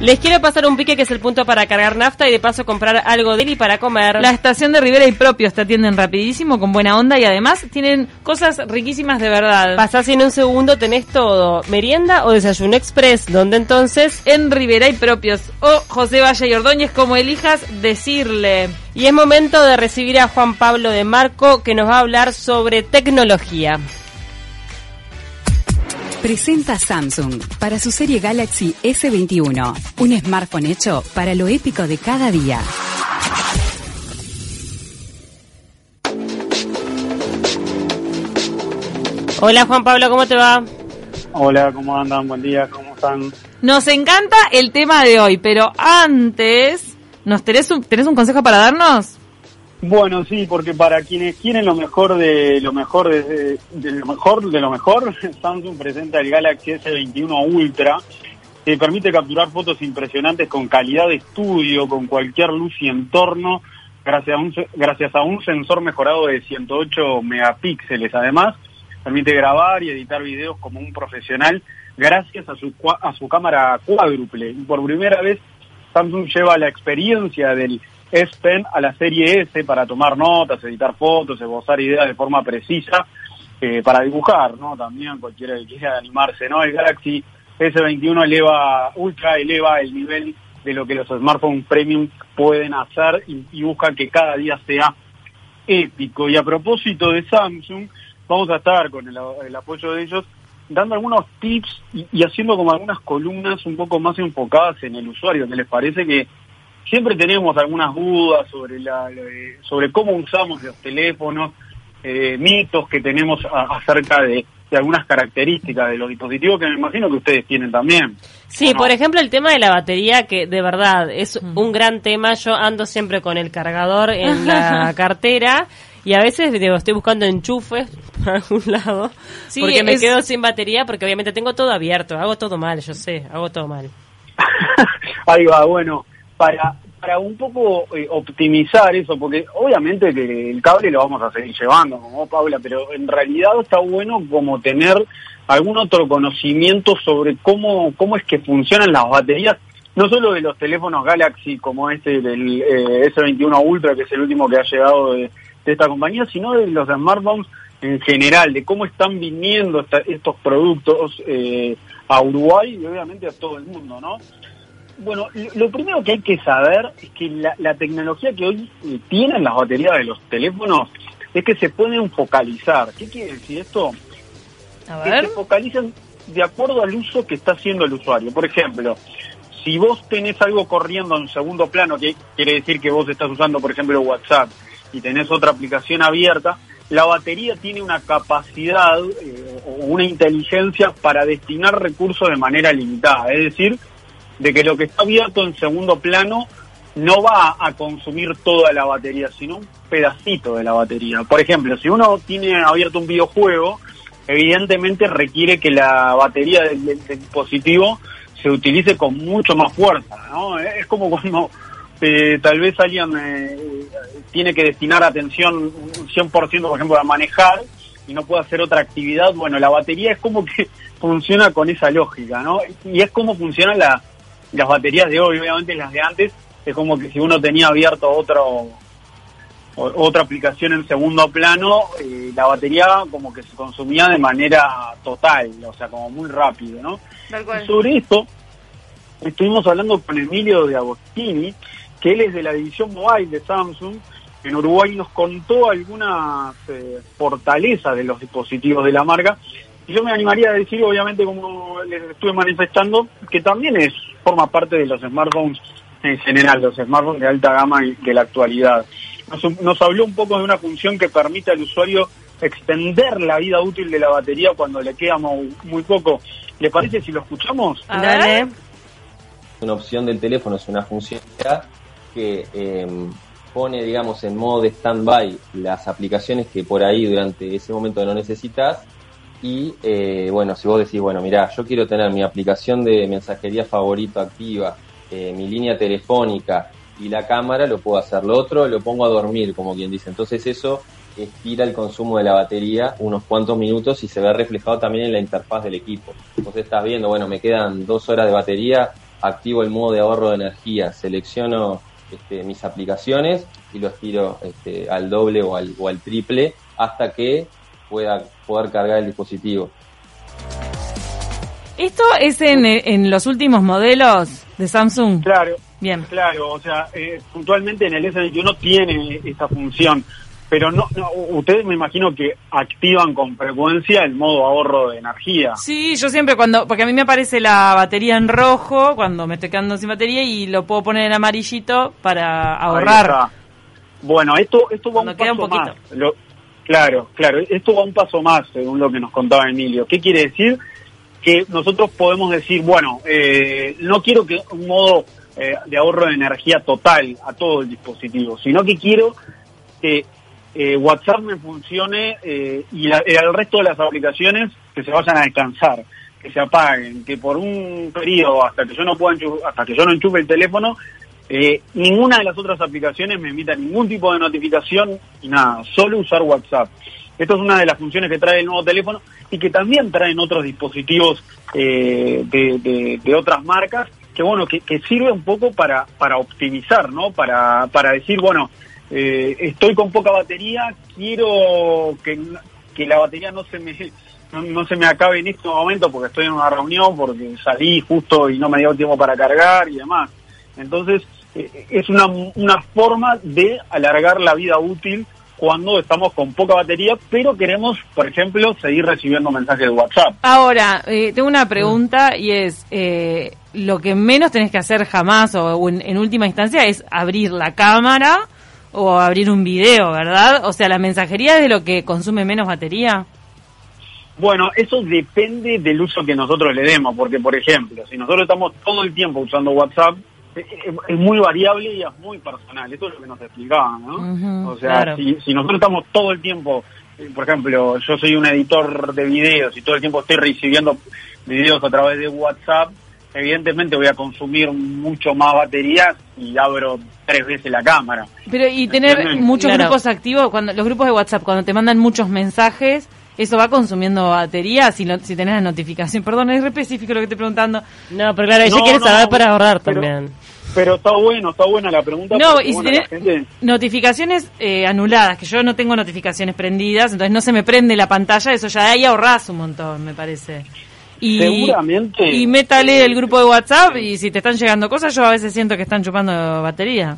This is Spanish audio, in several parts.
Les quiero pasar un pique que es el punto para cargar nafta y de paso comprar algo de él y para comer. La estación de Rivera y Propios te atienden rapidísimo, con buena onda y además tienen cosas riquísimas de verdad. Pasás y en un segundo tenés todo, merienda o desayuno express, donde entonces En Rivera y Propios o José Valle y Ordóñez, como elijas decirle. Y es momento de recibir a Juan Pablo de Marco que nos va a hablar sobre tecnología. Presenta Samsung para su serie Galaxy S21, un smartphone hecho para lo épico de cada día. Hola Juan Pablo, ¿cómo te va? Hola, ¿cómo andan? Buen día, ¿cómo están? Nos encanta el tema de hoy, pero antes, ¿nos tenés un, tenés un consejo para darnos? Bueno, sí, porque para quienes quieren lo mejor de lo mejor de, lo mejor de lo mejor, Samsung presenta el Galaxy S21 Ultra que permite capturar fotos impresionantes con calidad de estudio, con cualquier luz y entorno, gracias a un, gracias a un sensor mejorado de 108 megapíxeles. Además, permite grabar y editar videos como un profesional gracias a su, a su cámara cuádruple. Y por primera vez, Samsung lleva la experiencia del S Pen a la serie S para tomar notas, editar fotos, esbozar ideas de forma precisa, eh, para dibujar, ¿no? También cualquiera que quiera animarse, ¿no? El Galaxy S21 eleva, ultra eleva el nivel de lo que los smartphones premium pueden hacer y, y busca que cada día sea épico. Y a propósito de Samsung, vamos a estar con el, el apoyo de ellos dando algunos tips y, y haciendo como algunas columnas un poco más enfocadas en el usuario, que les parece que siempre tenemos algunas dudas sobre la, sobre cómo usamos los teléfonos, eh, mitos que tenemos a- acerca de, de algunas características de los dispositivos que me imagino que ustedes tienen también. Sí, por ejemplo, el tema de la batería, que de verdad es un gran tema. Yo ando siempre con el cargador en la cartera y a veces digo, estoy buscando enchufes por algún lado Sí, porque me quedo sin batería porque obviamente tengo todo abierto. Hago todo mal, yo sé, hago todo mal. Ahí va, bueno, para, para un poco eh, optimizar eso, porque obviamente que el cable lo vamos a seguir llevando, como Paula, pero en realidad está bueno como tener algún otro conocimiento sobre cómo, cómo es que funcionan las baterías, no solo de los teléfonos Galaxy como este del eh, S21 Ultra, que es el último que ha llegado de, de esta compañía, sino de los smartphones en general, de cómo están viniendo esta- estos productos eh, a Uruguay y obviamente a todo el mundo, ¿no? Bueno, lo, primero que hay que saber es que la, la tecnología que hoy tienen las baterías de los teléfonos es que se pueden focalizar. ¿Qué quiere decir esto? A que se focalizan de acuerdo al uso que está haciendo el usuario. Por ejemplo, si vos tenés algo corriendo en segundo plano, que quiere decir que vos estás usando, por ejemplo, WhatsApp y tenés otra aplicación abierta, la batería tiene una capacidad eh, o una inteligencia para destinar recursos de manera limitada. Es decir, de que lo que está abierto en segundo plano no va a consumir toda la batería, sino un pedacito de la batería. Por ejemplo, si uno tiene abierto un videojuego, evidentemente requiere que la batería del, dispositivo se utilice con mucho más fuerza, ¿no? Es como cuando eh, tal vez alguien eh, tiene que destinar atención un 100%, por ejemplo, a manejar y no puede hacer otra actividad. Bueno, la batería es como que funciona con esa lógica, ¿no? Y es como funcionan la- las baterías de hoy, obviamente las de antes, es como que si uno tenía abierto otro otra aplicación en segundo plano, eh, la batería como que se consumía de manera total, o sea, como muy rápido, ¿no? Y sobre esto, estuvimos hablando con Emilio de Agostini, que él es de la división mobile de Samsung, en Uruguay nos contó algunas eh, fortalezas de los dispositivos de la marca. Y yo me animaría a decir, obviamente, como les estuve manifestando, que también es forma parte de los smartphones en general, los smartphones de alta gama y de la actualidad. Nos, nos habló un poco de una función que permite al usuario extender la vida útil de la batería cuando le queda muy, poco. ¿Le parece si lo escuchamos? Dale. una opción del teléfono, es una funcionalidad que eh, pone, digamos, en modo de stand-by las aplicaciones que por ahí durante ese momento no necesitas. Y eh, bueno, si vos decís, bueno, mira, yo quiero tener mi aplicación de mensajería favorito activa, eh, mi línea telefónica y la cámara, lo puedo hacer. Lo otro lo pongo a dormir, como quien dice. Entonces eso estira el consumo de la batería unos cuantos minutos y se ve reflejado también en la interfaz del equipo. Vos estás viendo, bueno, me quedan dos horas de batería, activo el modo de ahorro de energía, selecciono este, mis aplicaciones y los tiro este, al doble o al, o al triple hasta que pueda poder cargar el dispositivo. ¿Esto es en, en los últimos modelos de Samsung? Claro, Bien. claro, o sea, eh, puntualmente en el S21 tiene esta función, pero no, no, ustedes me imagino que activan con frecuencia el modo ahorro de energía. Sí, yo siempre cuando, porque a mí me aparece la batería en rojo cuando me estoy quedando sin batería y lo puedo poner en amarillito para Ahí ahorrar. está. Bueno, esto, esto va Cuando un queda paso un poquito. más. Lo- claro, claro, esto va un paso más, según lo que nos contaba Emilio. ¿Qué quiere decir? Que nosotros podemos decir, bueno, eh, no quiero que un modo eh, de ahorro de energía total a todo el dispositivo, sino que quiero que eh, WhatsApp me funcione eh, y la- el resto de las aplicaciones que se vayan a descansar, que se apaguen, que por un periodo hasta que yo no pueda hasta que yo no enchufe el teléfono eh, ninguna de las otras aplicaciones me emita ningún tipo de notificación nada, solo usar WhatsApp. Esto es una de las funciones que trae el nuevo teléfono y que también traen otros dispositivos eh, de, otras marcas que bueno que, que sirve un poco para para optimizar, ¿no? Para para decir bueno eh, estoy con poca batería, quiero que, que la batería no se me no, se me acabe en este momento porque estoy en una reunión, porque salí justo y no me dio tiempo para cargar y demás. Entonces, es una, una forma de alargar la vida útil cuando estamos con poca batería, pero queremos, por ejemplo, seguir recibiendo mensajes de WhatsApp. Ahora, eh, tengo una pregunta y es, eh, lo que menos tenés que hacer jamás o en, en última instancia es abrir la cámara o abrir un video, ¿verdad? O sea, la mensajería es de lo que consume menos batería. Bueno, eso depende del uso que nosotros le demos, porque, por ejemplo, si nosotros estamos todo el tiempo usando WhatsApp, es muy variable y es muy personal. Esto es lo que nos explicaban, ¿no? O sea, claro. si, si nosotros estamos todo el tiempo, eh, por ejemplo, yo soy un editor de videos y todo el tiempo estoy recibiendo videos a través de WhatsApp, evidentemente voy a consumir mucho más baterías y abro tres veces la cámara. Pero y tener muchos Claro. grupos activos, cuando los grupos de WhatsApp, cuando te mandan muchos mensajes, eso va consumiendo batería si, lo- si tenés la notificación. Perdón, es re específico lo que estoy preguntando. No, pero claro, ella No, quiere no, saber para ahorrar pero- también. Pero está bueno, está buena la pregunta. No, porque, y si bueno, tenés gente- notificaciones eh, anuladas, que yo no tengo notificaciones prendidas, entonces no se me prende la pantalla, eso ya de ahí ahorrás un montón, me parece. Y, Seguramente. Y métale el grupo de WhatsApp y si te están llegando cosas, yo a veces siento que están chupando batería.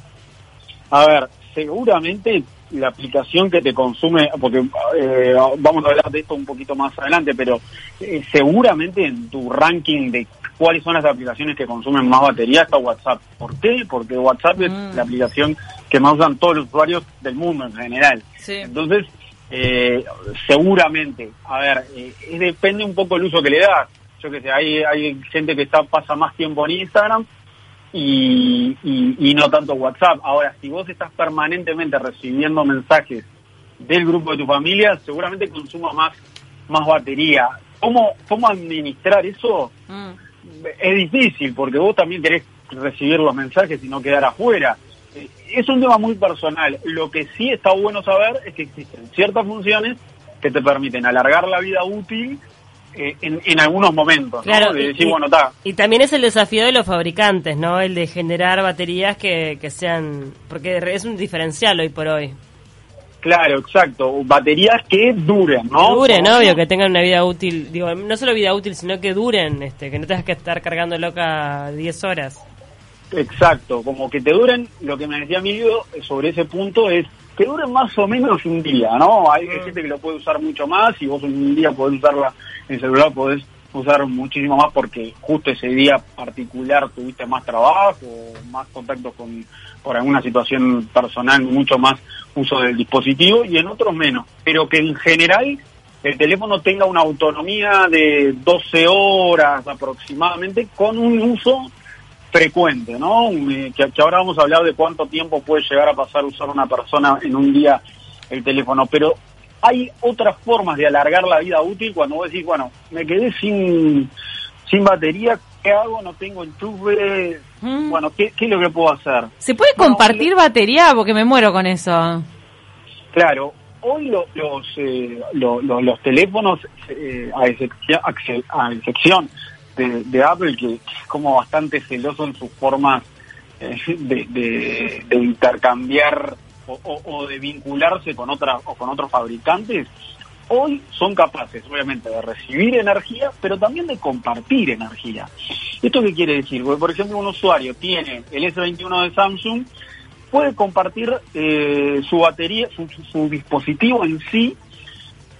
A ver, seguramente la aplicación que te consume, porque eh, vamos a hablar de esto un poquito más adelante, pero eh, seguramente en tu ranking de cuáles son las aplicaciones que consumen más batería está WhatsApp. ¿Por qué? Porque WhatsApp Mm. es la aplicación que más usan todos los usuarios del mundo en general. Sí. Entonces, eh, seguramente, a ver, eh, depende un poco el uso que le das. Yo que sé, hay, hay gente que está pasa más tiempo en Instagram y, y, y no tanto WhatsApp. Ahora, si vos estás permanentemente recibiendo mensajes del grupo de tu familia, seguramente consuma más, más batería. ¿Cómo, ¿Cómo administrar eso? Mm. es difícil porque vos también querés recibir los mensajes y no quedar afuera. Es un tema muy personal. Lo que sí está bueno saber es que existen ciertas funciones que te permiten alargar la vida útil eh, en, en algunos momentos. ¿no? Claro, De y- decir, y- bueno, está. Y también es el desafío de los fabricantes, ¿no? El de generar baterías que, que sean... Porque es un diferencial hoy por hoy. Claro, exacto. Baterías que duren, ¿no? Que duren, Como- obvio, que tengan una vida útil. Digo, no solo vida útil, sino que duren, este, que no tengas que estar cargando loca 10 horas. Exacto, como que te duren, lo que me decía Emilio sobre ese punto es que duren más o menos un día, ¿no? Hay Mm. gente que lo puede usar mucho más y vos un día podés usarla el celular, podés usar muchísimo más porque justo ese día particular tuviste más trabajo, más contacto con por alguna situación personal, mucho más uso del dispositivo y en otros menos, pero que en general el teléfono tenga una autonomía de 12 horas aproximadamente con un uso frecuente, ¿no? Un, Que, ahora vamos a hablar de cuánto tiempo puede llegar a pasar usar una persona en un día el teléfono, pero hay otras formas de alargar la vida útil cuando vos decís, bueno, me quedé sin, sin batería, ¿qué hago? No tengo enchufe, Mm. bueno, ¿qué, ¿qué es lo que puedo hacer? ¿Se puede Bueno, compartir batería? Porque me muero con eso. Claro, hoy lo- los, eh, lo- lo- los teléfonos, eh, a, excepción, a excepción de, de Apple que, que es como bastante celoso en sus formas eh, de, de- de intercambiar o, de vincularse con otras o con otros fabricantes, hoy son capaces, obviamente, de recibir energía, pero también de compartir energía. ¿Esto qué quiere decir? Porque, por ejemplo, un usuario tiene el S21 de Samsung, puede compartir eh, su batería, su, dispositivo en sí,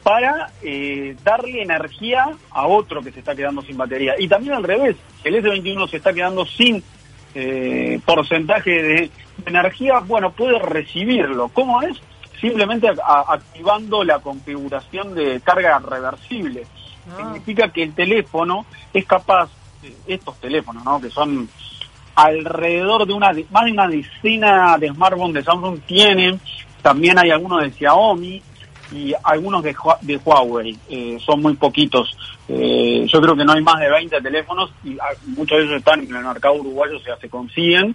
para eh, darle energía a otro que se está quedando sin batería. Y también al revés, el S21 se está quedando sin eh, porcentaje de energía, bueno, puede recibirlo. ¿Cómo es? Simplemente a- a- activando la configuración de carga reversible. Significa que el teléfono es capaz, eh, estos teléfonos, ¿no? Que son alrededor de una, más de una decena de smartphones de Samsung tienen, también hay algunos de Xiaomi y algunos de, Hua- de Huawei, eh, son muy poquitos. Eh, yo creo que no hay más de 20 teléfonos y ah, muchos de ellos están en el mercado uruguayo, o sea, se consiguen,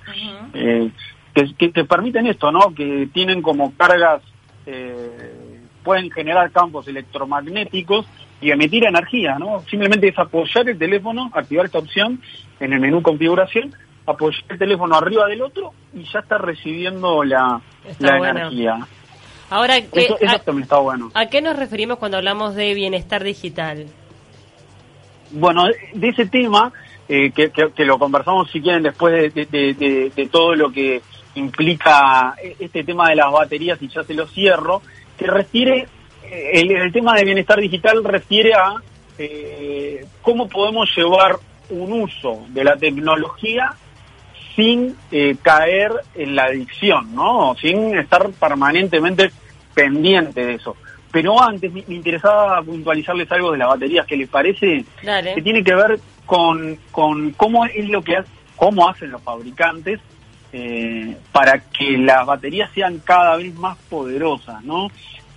eh, que, que, que permiten esto, ¿no? Que tienen como cargas, eh, pueden generar campos electromagnéticos y emitir energía, ¿no? Simplemente es apoyar el teléfono, activar esta opción en el menú configuración, apoyar el teléfono arriba del otro y ya está recibiendo la, la bueno. energía. Ahora, ¿qué- Eso, eso a, también está bueno. a qué nos referimos cuando hablamos de bienestar digital? Bueno, de ese tema, eh, que, que- que lo conversamos si quieren después de, de- de- de todo lo que implica este tema de las baterías y ya se lo cierro, que refiere, eh, el, el tema de bienestar digital refiere a eh, cómo podemos llevar un uso de la tecnología sin eh, caer en la adicción, ¿no? Sin estar permanentemente pendiente de eso. Pero antes me, me interesaba puntualizarles algo de las baterías, que les parece Dale. que tiene que ver con, con cómo es lo que cómo hacen los fabricantes eh, para que las baterías sean cada vez más poderosas, ¿no?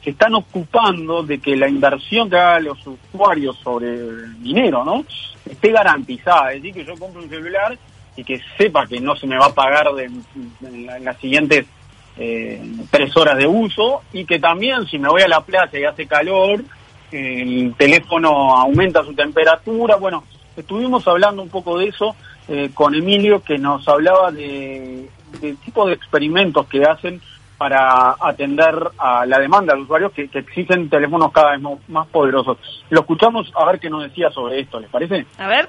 Se están ocupando de que la inversión que hagan los usuarios sobre el dinero, ¿no? Esté garantizada, es decir, que yo compro un celular y que sepa que no se me va a pagar de- en, la- en las siguientes eh, tres horas de uso y que también si me voy a la playa y hace calor, el teléfono aumenta su temperatura. Bueno, estuvimos hablando un poco de eso eh, con Emilio, que nos hablaba de, de tipo de experimentos que hacen para atender a la demanda de usuarios que, que exigen teléfonos cada vez más poderosos. Lo escuchamos a ver qué nos decía sobre esto, ¿les parece? A ver.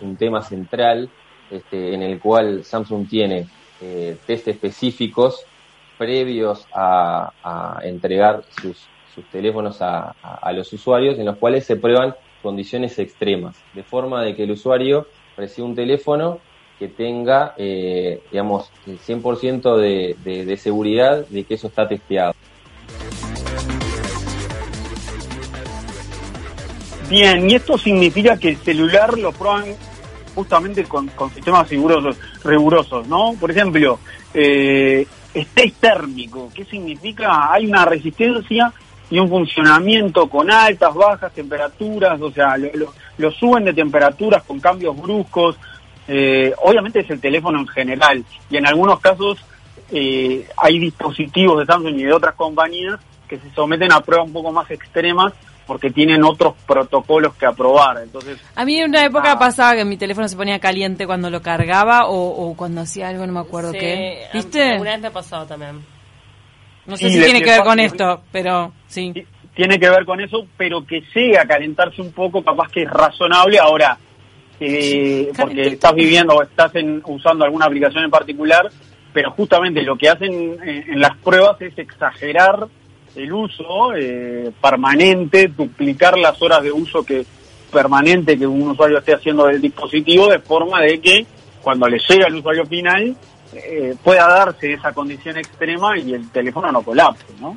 un tema central este, en el cual Samsung tiene eh, test específicos previos a, a entregar sus, sus teléfonos a, a- a los usuarios, en los cuales se prueban condiciones extremas, de forma de que el usuario reciba un teléfono que tenga, eh, digamos, el 100% de, de, de seguridad de que eso está testeado. Bien, y esto significa que el celular lo prueban justamente con, con sistemas rigurosos, rigurosos, ¿no? Por ejemplo, eh, térmico, ¿qué significa? Hay una resistencia y un funcionamiento con altas, bajas temperaturas, o sea, lo, lo- lo suben de temperaturas con cambios bruscos. Eh, obviamente es el teléfono en general y en algunos casos eh, hay dispositivos de Samsung y de otras compañías que se someten a pruebas un poco más extremas porque tienen otros protocolos que aprobar. Entonces, A mí en una época Ah. pasaba que mi teléfono se ponía caliente cuando lo cargaba o, o cuando hacía algo, no me acuerdo Sí, qué. ¿Viste? Alguna vez me ha pasado también. No sé si tiene que ver con esto, pero sí. ti- tiene que ver con eso, pero que llegue a calentarse un poco, capaz que es razonable ahora, eh, porque estás viviendo o estás en- usando alguna aplicación en particular, pero justamente lo que hacen en, en las pruebas es exagerar el uso eh, permanente, duplicar las horas de uso que permanente que un usuario esté haciendo del dispositivo, de forma de que cuando le llega al usuario final eh, pueda darse esa condición extrema y el teléfono no colapse, ¿no?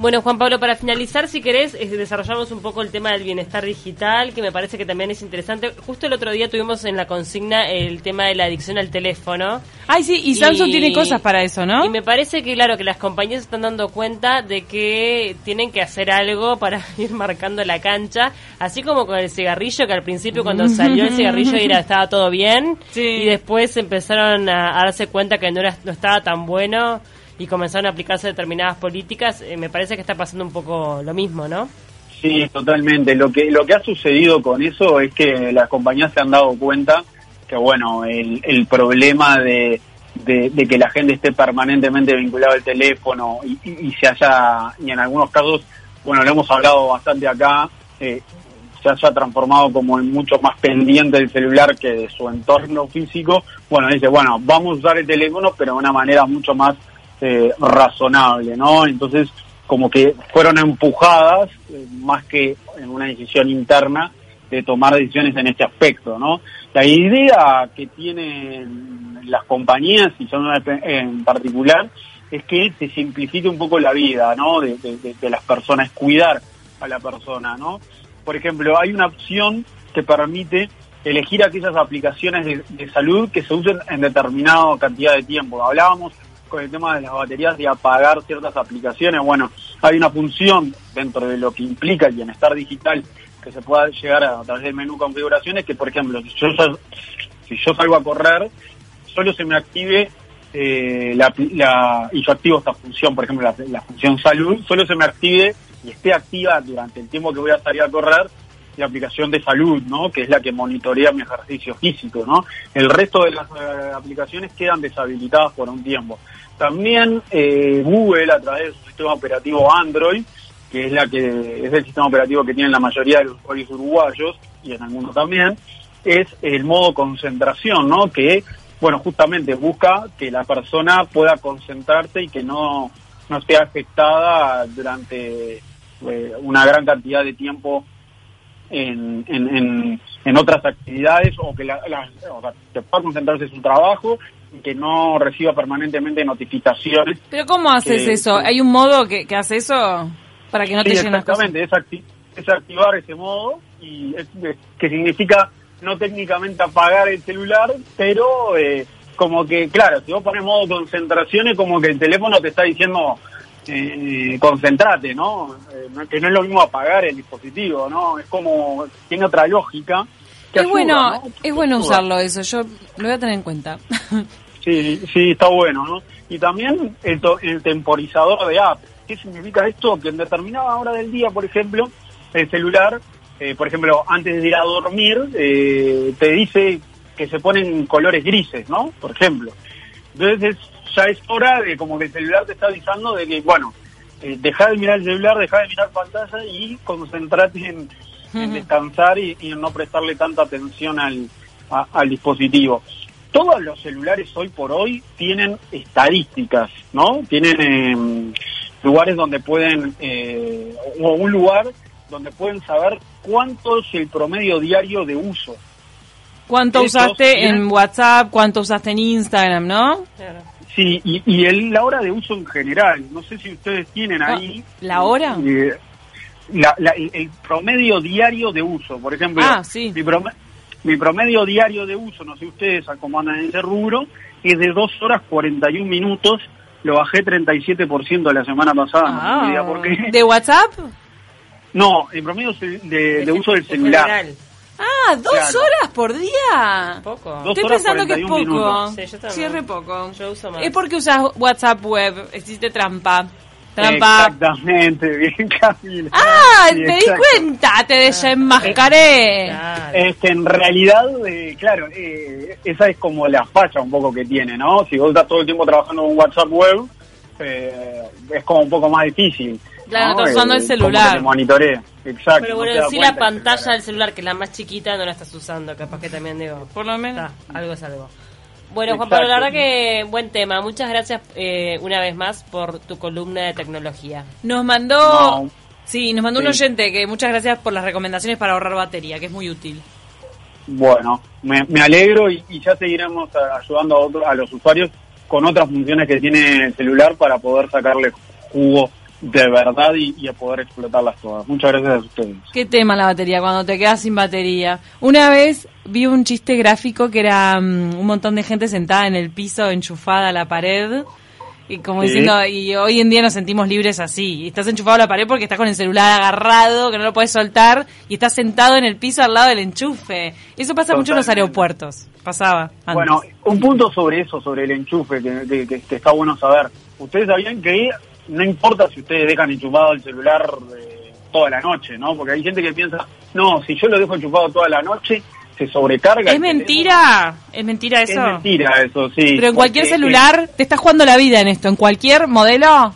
Bueno, Juan Pablo, para finalizar, si querés, eh, desarrollamos un poco el tema del bienestar digital, que me parece que también es interesante. Justo el otro día tuvimos en la consigna el tema de la adicción al teléfono. Ay, sí, y Samsung Y- tiene cosas para eso, ¿no? Y me parece que, claro, que las compañías están dando cuenta de que tienen que hacer algo para ir marcando la cancha, así como con el cigarrillo, que al principio cuando salió el cigarrillo era, estaba todo bien, Sí. y después empezaron a, a darse cuenta que no, era, no estaba tan bueno y comenzaron a aplicarse determinadas políticas. Eh, me parece que está pasando un poco lo mismo, ¿no? Sí, totalmente. Lo que lo que ha sucedido con eso es que las compañías se han dado cuenta que bueno, el, el problema de, que la gente esté permanentemente vinculada al teléfono y, y, se haya y en algunos casos, bueno, lo hemos hablado bastante acá, eh, se haya transformado como en mucho más pendiente del celular que de su entorno físico, bueno, dice, bueno, vamos a usar el teléfono, pero de una manera mucho más eh, razonable, ¿no? Entonces, como que fueron empujadas, eh, más que en una decisión interna, de tomar decisiones en este aspecto, ¿no? La idea que tienen las compañías, y son en particular, es que se simplifique un poco la vida, ¿no? De, de las personas, cuidar a la persona, ¿no? por ejemplo, hay una opción que permite elegir aquellas aplicaciones de, salud que se usen en determinada cantidad de tiempo. Hablábamos con el tema de las baterías de apagar ciertas aplicaciones. Bueno, hay una función dentro de lo que implica el bienestar digital que se pueda llegar a, través del menú configuraciones, que por ejemplo, si yo, si yo salgo a correr, solo se me active eh, la, y yo activo esta función, por ejemplo, la, la función salud, solo se me active y esté activa durante el tiempo que voy a salir a correr la aplicación de salud, ¿no? Que es la que monitorea mi ejercicio físico, ¿no? El resto de las eh, aplicaciones quedan deshabilitadas por un tiempo. También eh, Google, a través de su sistema operativo Android, que es la que es el sistema operativo que tienen la mayoría de los usuarios uruguayos y en mundo también, es el modo concentración, ¿no? Que, bueno, justamente busca que la persona pueda concentrarse y que no, no esté afectada durante eh, una gran cantidad de tiempo en, en, otras actividades o que, la, pueda concentrarse en su trabajo y que no reciba permanentemente notificaciones. ¿Pero cómo haces eso? ¿Hay un modo que, hace eso para que no te lleguen Exactamente, es, es activar ese modo y que significa no técnicamente apagar el celular, pero eh, como que, claro, si vos pones modo concentración es como que el teléfono te está diciendo eh, concentrate, ¿no? Eh, que no es lo mismo apagar el dispositivo, ¿no? Es como, tiene otra lógica. es bueno, es bueno usarlo eso, yo lo voy a tener en cuenta. sí, sí, está bueno, ¿no? Y también el, el temporizador de app. ¿Qué significa esto? Que en determinada hora del día, por ejemplo, el celular, eh, por ejemplo, antes de ir a dormir, eh, te dice que se ponen colores grises, ¿no? Por ejemplo. Entonces ya es hora de como que el celular te está avisando de que, bueno, eh, deja de mirar el celular, deja de mirar pantalla y concentrate en, descansar y, en no prestarle tanta atención al, al dispositivo. Todos los celulares hoy por hoy tienen estadísticas, ¿no? Tienen em, lugares donde pueden, eh, o un lugar donde pueden saber cuánto es el promedio diario de uso. ¿Cuánto usaste en WhatsApp? ¿Cuánto usaste en Instagram, no? Claro. Sí, y, y el, la hora de uso en general. No sé si ustedes tienen ah, ahí. ¿La hora? Eh, el promedio diario de uso. Por ejemplo, ah, sí. mi, promedio, diario de uso, no sé ustedes cómo andan en ese rubro, es de 2 horas 41 minutos. Lo bajé 37% la semana pasada. Ah, por qué. ¿De WhatsApp? No, el promedio de, de uso del celular. Ah, dos horas por día. Poco. Estoy pensando que es poco. Sí, yo. Sí, poco. Yo uso más. Es porque usas WhatsApp web. Existe trampa. Trampa. Exactamente, bien Camila. Ah, te di cuenta, te desenmascaré. Claro. Es que en realidad, eh, claro, eh, esa es como la falla un poco que tiene, ¿no? Si vos estás todo el tiempo trabajando con WhatsApp web, eh, es como un poco más difícil. Claro, estás usando el celular. monitorea. Exacto. Pero bueno, si la pantalla del celular, que es la más chiquita, no la estás usando. Capaz que también digo. Por lo menos. algo es algo. Bueno, Juan Pablo, la verdad que buen tema. Muchas gracias eh, una vez más por tu columna de tecnología. Nos mandó. Sí, nos mandó un oyente que muchas gracias por las recomendaciones para ahorrar batería, que es muy útil. Bueno, me, alegro y, ya seguiremos ayudando a, a los usuarios con otras funciones que tiene el celular para poder sacarle jugo de verdad y, a poder explotarlas todas. Muchas gracias a ustedes. ¿Qué tema la batería cuando te quedas sin batería? Una vez vi un chiste gráfico que era mm, un montón de gente sentada en el piso, enchufada a la pared. Y como diciendo, y hoy en día nos sentimos libres así. Y estás enchufado a la pared porque estás con el celular agarrado, que no lo puedes soltar, y estás sentado en el piso al lado del enchufe. Eso pasa mucho en los aeropuertos. Pasaba. Bueno, un punto sobre eso, sobre el enchufe, que, que está bueno saber. Ustedes sabían que no importa si ustedes dejan enchufado el celular eh, toda la noche, ¿no? Porque hay gente que piensa, no, si yo lo dejo enchufado toda la noche, se sobrecarga. ¿Es mentira? ¿Es mentira eso? Es mentira eso, sí. Pero en cualquier celular, te estás jugando la vida en esto, en cualquier modelo.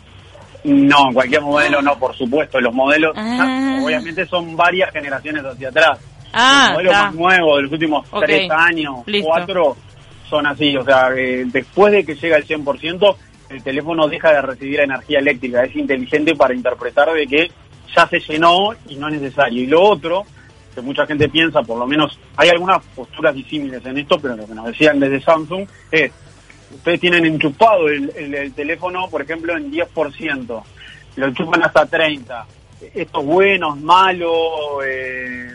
no, en cualquier modelo no, por supuesto. Los modelos, Ah. obviamente, son varias generaciones hacia atrás. Ah, los modelos más nuevos de los últimos tres años, listo. cuatro, son así. O sea, eh, después de que llega al 100%, el teléfono deja de recibir energía eléctrica. Es inteligente para interpretar de que ya se llenó y no es necesario. Y lo otro, que mucha gente piensa, por lo menos hay algunas posturas disímiles en esto, pero lo que nos decían desde Samsung es, ustedes tienen enchufado el, el- el teléfono, por ejemplo, en 10%, lo enchufan hasta 30%. Esto es bueno, es malo, eh,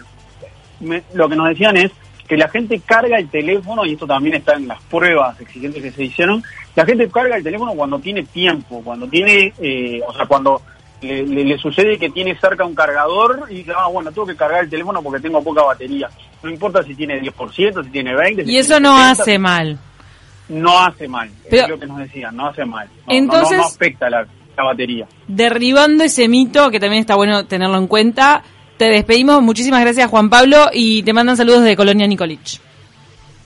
me- lo que nos decían es que la gente carga el teléfono, y esto también está en las pruebas exigentes que se hicieron, la gente carga el teléfono cuando tiene tiempo, cuando tiene, eh, o sea, cuando le, le- le sucede que tiene cerca un cargador y dice, ah, bueno, tengo que cargar el teléfono porque tengo poca batería. No importa si tiene 10%, si tiene 20%. si Y eso no 70, hace mal. No hace mal, Pero- es lo que nos decían, no hace mal. No, Entonces- no, no, no afecta la, la batería. Derribando ese mito, que también está bueno tenerlo en cuenta, te despedimos. Muchísimas gracias, Juan Pablo, y te mandan saludos de Colonia Nicolich.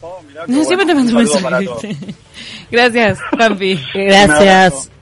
Oh, No, siempre bueno. te mando un saludo para mensaje. todos. Gracias, Juanpi. Gracias.